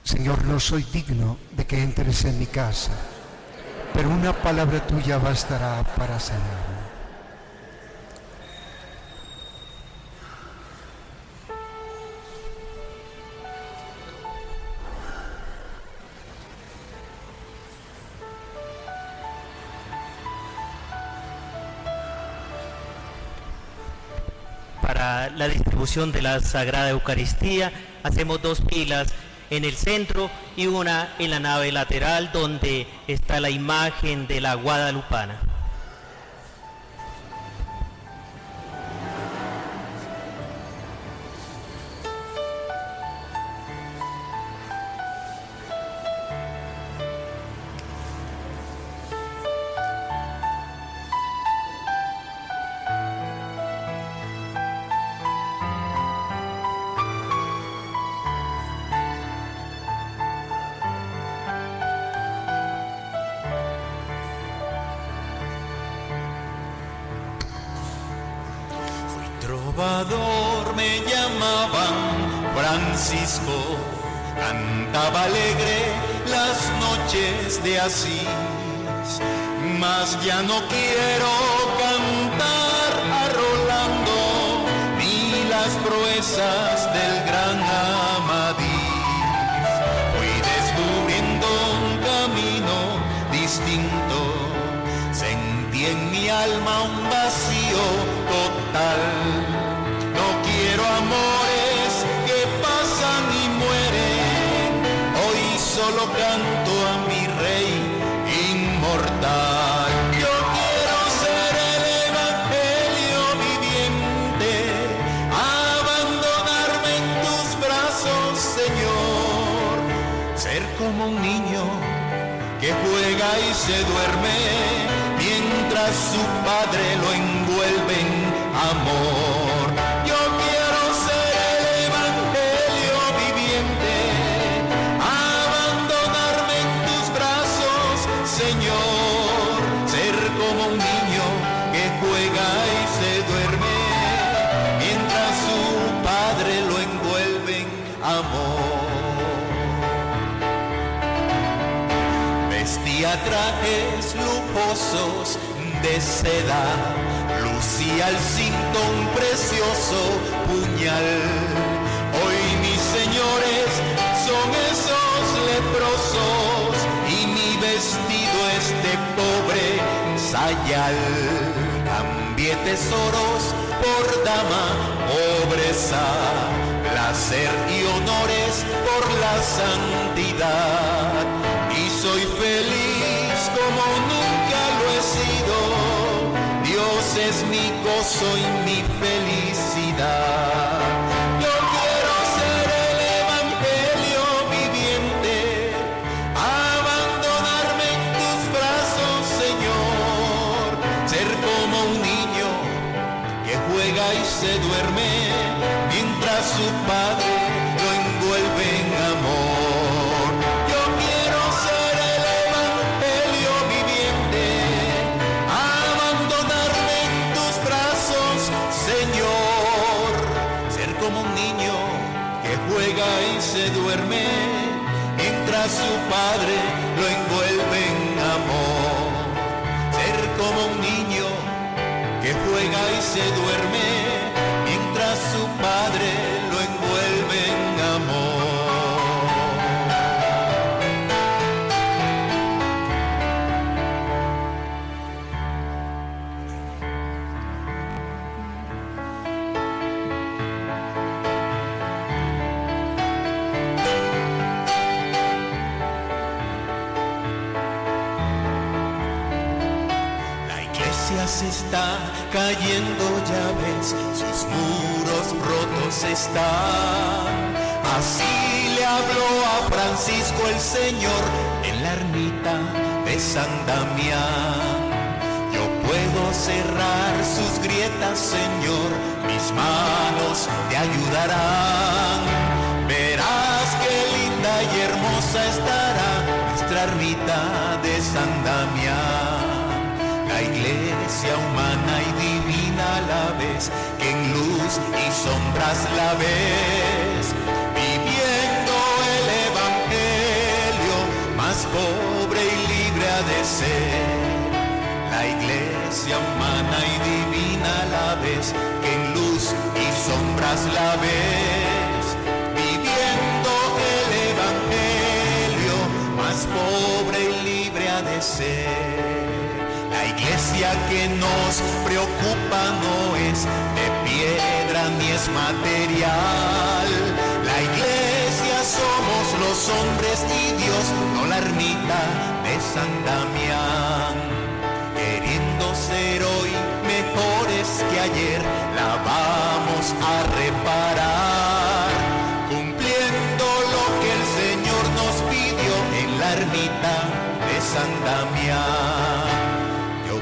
Señor, no soy digno de que entres en mi casa, pero una palabra tuya bastará para sanarme. De la Sagrada Eucaristía hacemos dos pilas en el centro y una en la nave lateral donde está la imagen de la Guadalupana. Me llamaban Francisco, cantaba alegre las noches de Asís, mas ya no quiero cantar a Rolando ni las proezas del gran Amadís. Fui descubriendo un camino distinto, sentí en mi alma un de seda, lucía al cinto un precioso puñal. Hoy mis señores son esos leprosos y mi vestido es de pobre sayal. Cambié tesoros por dama, pobreza, placer y honores por la santidad. Y soy feliz es mi gozo y mi felicidad. Su padre Francisco el Señor en la ermita de San Damián. Yo puedo cerrar sus grietas, Señor, mis manos te ayudarán. Verás qué linda y hermosa estará nuestra ermita de San Damián. La iglesia humana y divina a la vez, que en luz y sombras la ves, más pobre y libre ha de ser. La iglesia humana y divina a la vez, que en luz y sombras la ves, viviendo el Evangelio, más pobre y libre ha de ser. La iglesia que nos preocupa no es de piedra ni es material. Los hombres y Dios, no la ermita de San Damián. Queriendo ser hoy mejores que ayer, la vamos a reparar. Cumpliendo lo que el Señor nos pidió en la ermita de San Damián. Yo,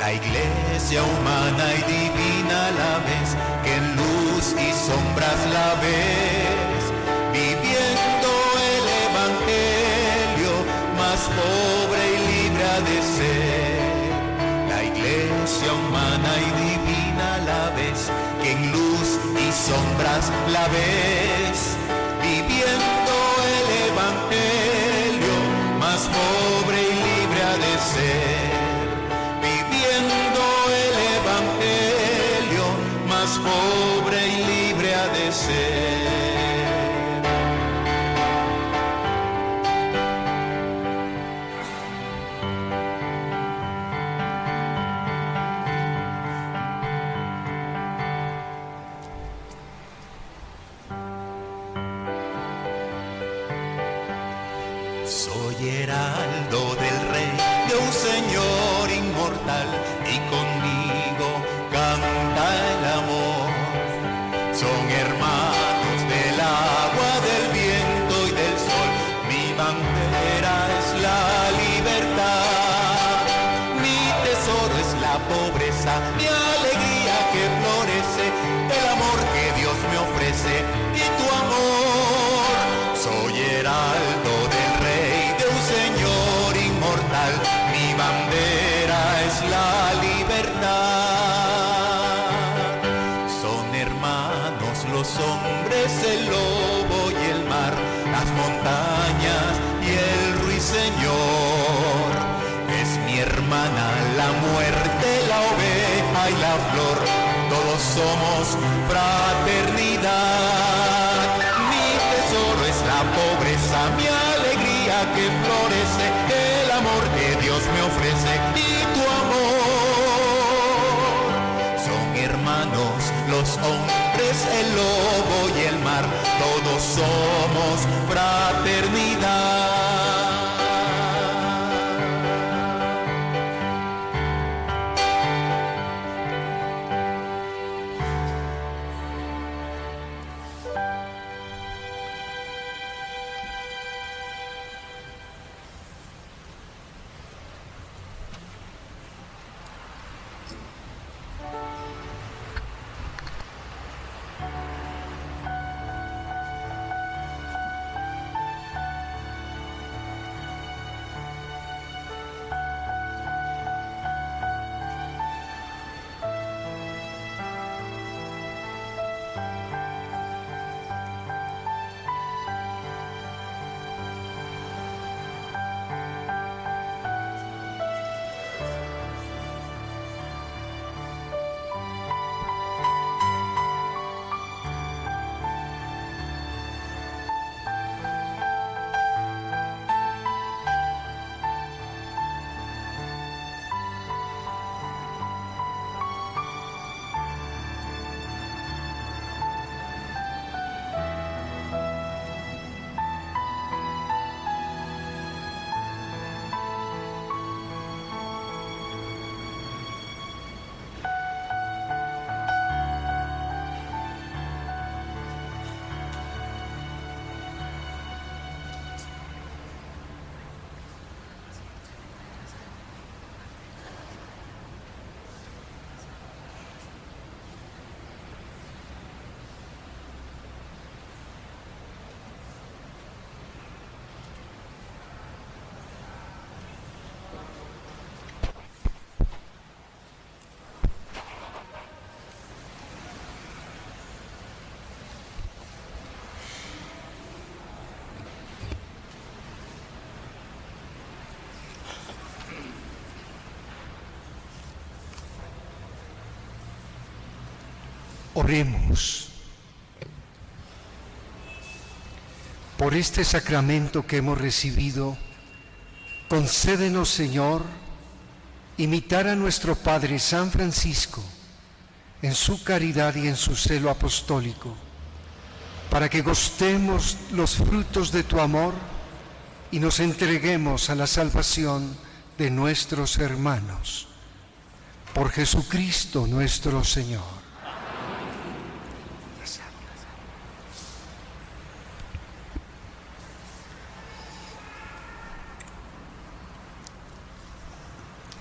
la iglesia humana y divina la vez, que en luz y sombras la ves, humana y divina la vez, que en luz y sombras la ves, viviendo el Evangelio, más pobre y libre ha de ser, Oremos. Por este sacramento que hemos recibido, concédenos, Señor, imitar a nuestro Padre San Francisco en su caridad y en su celo apostólico, para que gustemos los frutos de tu amor y nos entreguemos a la salvación de nuestros hermanos. Por Jesucristo nuestro Señor.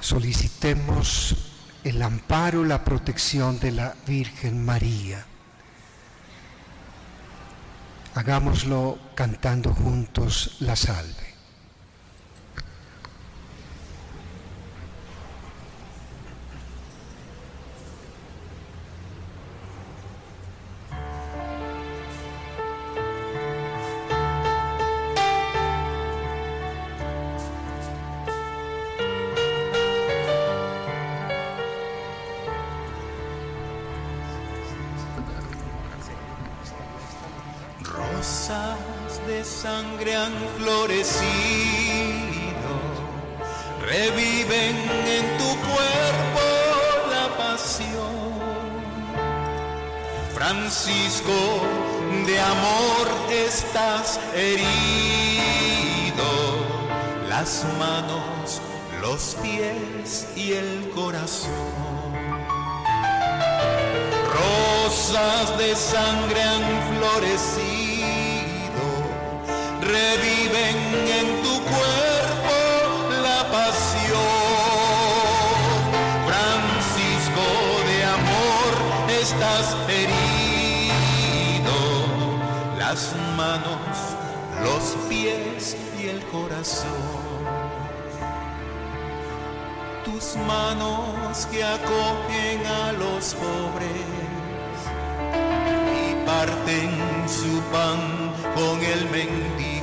Solicitemos el amparo, la protección de la Virgen María. Hagámoslo cantando juntos la salve. Sangre han florecido, reviven en tu cuerpo la pasión. Francisco, de amor estás herido, las manos, los pies y el corazón. Rosas de sangre han florecido, reviven en tu cuerpo la pasión. Francisco de amor, estás herido, las manos, los pies y el corazón tus manos que acogen a los pobres y parten su pan con el mendigo.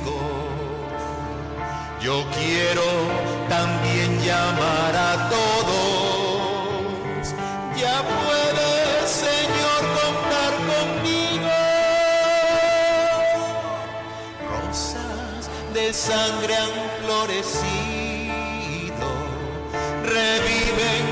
Yo quiero también llamar a todos. Ya puedes, Señor, contar conmigo. Rosas de sangre han florecido reviven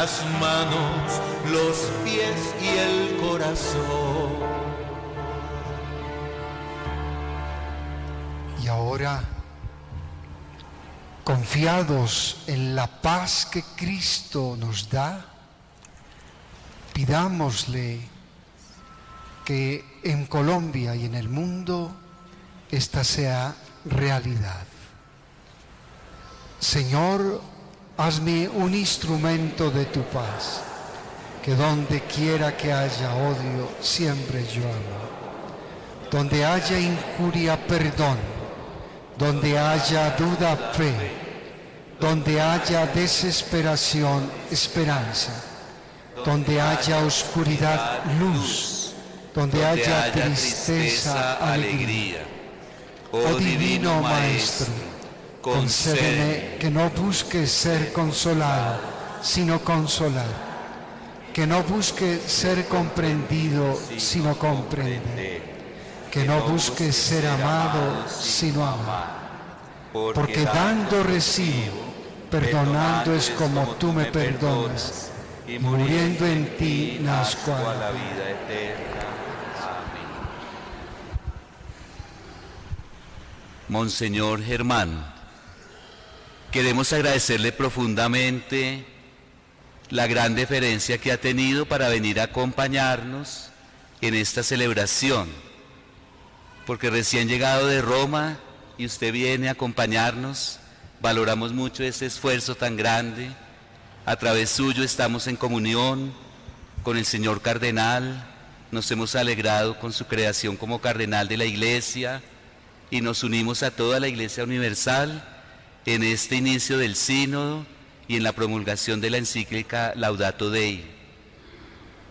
las manos, los pies y el corazón. Y ahora, confiados en la paz que Cristo nos da, pidámosle que en Colombia y en el mundo esta sea realidad. Señor, hazme un instrumento de tu paz, que donde quiera que haya odio, siempre yo amo. Donde haya injuria, perdón. Donde haya duda, fe. Donde haya desesperación, esperanza donde haya oscuridad, luz, donde haya tristeza, alegría. Oh divino Maestro, concédeme que no busque ser consolado, sino consolar, que no busque ser comprendido, sino comprender, que no busque ser amado, sino amar, porque dando recibo, perdonando es como tú me perdonas y muriendo en ti nazco a la vida eterna. Monseñor Germán, queremos agradecerle profundamente la gran deferencia que ha tenido para venir a acompañarnos en esta celebración, porque recién llegado de Roma y usted viene a acompañarnos, valoramos mucho ese esfuerzo tan grande. A través suyo estamos en comunión con el señor cardenal, nos hemos alegrado con su creación como cardenal de la iglesia y nos unimos a toda la iglesia universal en este inicio del sínodo y en la promulgación de la encíclica Laudato Dei.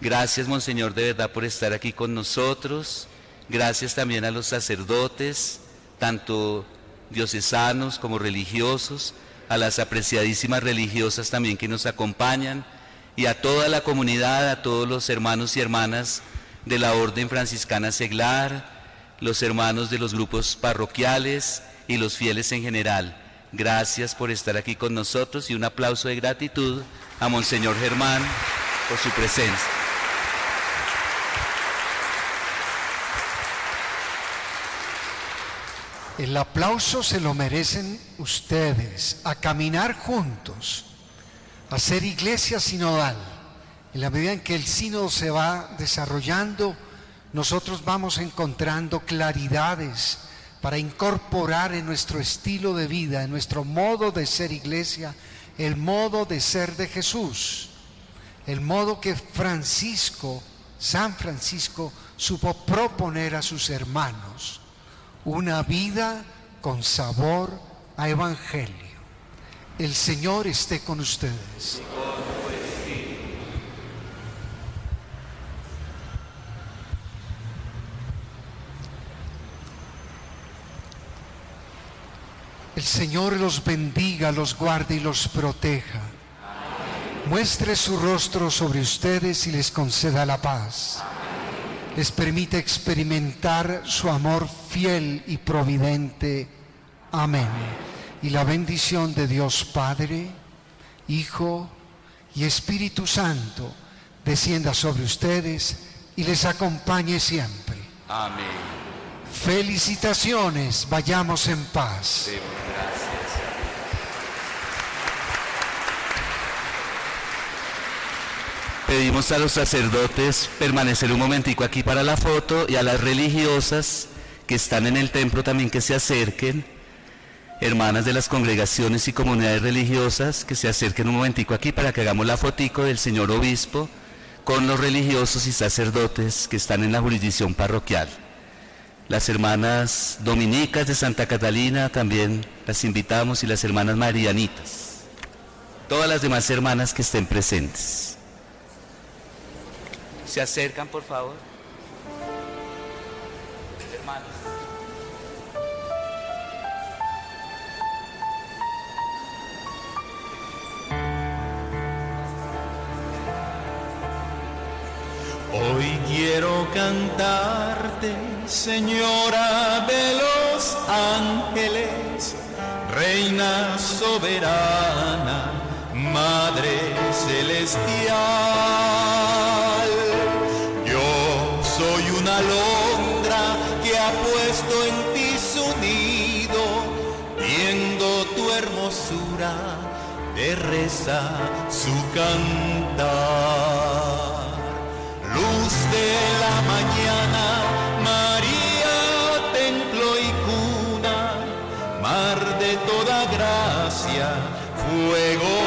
Gracias, Monseñor, de verdad por estar aquí con nosotros. Gracias también a los sacerdotes, tanto diocesanos como religiosos, a las apreciadísimas religiosas también que nos acompañan y a toda la comunidad, a todos los hermanos y hermanas de la Orden Franciscana Seglar, los hermanos de los grupos parroquiales y los fieles en general. Gracias por estar aquí con nosotros y un aplauso de gratitud a Monseñor Germán por su presencia. El aplauso se lo merecen ustedes, a caminar juntos, a ser iglesia sinodal. En la medida en que el sínodo se va desarrollando, nosotros vamos encontrando claridades para incorporar en nuestro estilo de vida, en nuestro modo de ser iglesia, el modo de ser de Jesús, el modo que Francisco, San Francisco, supo proponer a sus hermanos una vida con sabor a evangelio. El Señor esté con ustedes. El Señor los bendiga, los guarde y los proteja. Muestre su rostro sobre ustedes y les conceda la paz. Les permite experimentar su amor fiel y providente. Amén. Y la bendición de Dios Padre, Hijo y Espíritu Santo descienda sobre ustedes y les acompañe siempre. Amén. Felicitaciones, vayamos en paz. Gracias. Pedimos a los sacerdotes permanecer un momentico aquí para la foto y a las religiosas que están en el templo también que se acerquen, hermanas de las congregaciones y comunidades religiosas que se acerquen un momentico aquí para que hagamos la fotico del señor obispo con los religiosos y sacerdotes que están en la jurisdicción parroquial. Las hermanas dominicas de Santa Catalina también las invitamos y las hermanas marianitas. Todas las demás hermanas que estén presentes. Se acercan, por favor. Hermanos. Hoy quiero cantarte, Señora de los ángeles, Reina soberana, Madre celestial. Yo soy una alondra que ha puesto en ti su nido, viendo tu hermosura, te reza su cantar luz de la mañana, María, templo y cuna, mar de toda gracia, fuego,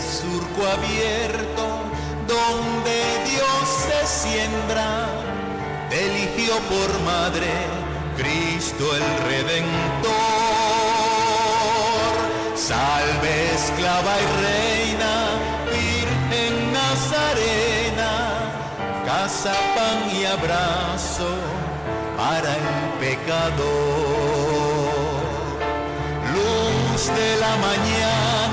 Surco abierto, donde Dios se siembra, eligió por madre, Cristo el Redentor. Salve esclava y reina, Virgen Nazarena, casa, pan y abrazo para el pecador luz de la mañana,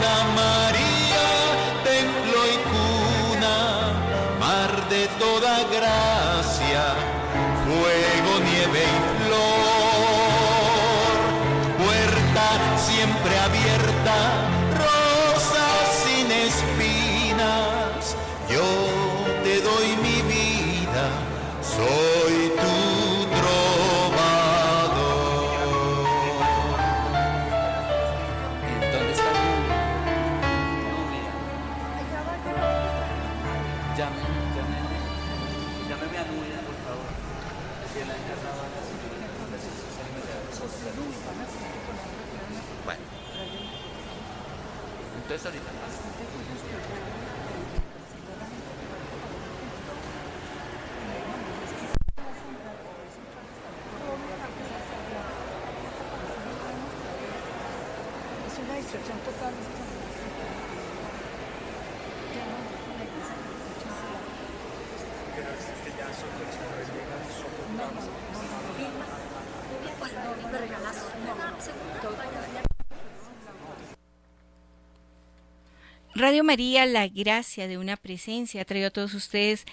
Radio María, la gracia de una presencia, ha traído a todos ustedes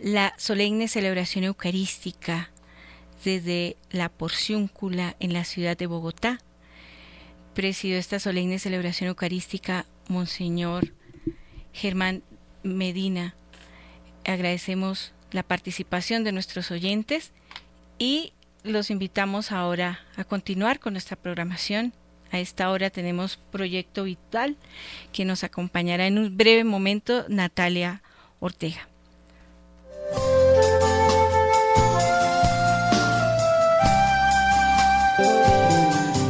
la solemne celebración eucarística desde la Porciúncula en la ciudad de Bogotá. Presidió esta solemne celebración eucarística Monseñor Germán Medina. Agradecemos la participación de nuestros oyentes y los invitamos ahora a continuar con nuestra programación. A esta hora tenemos Proyecto Vital que nos acompañará en un breve momento Natalia Ortega.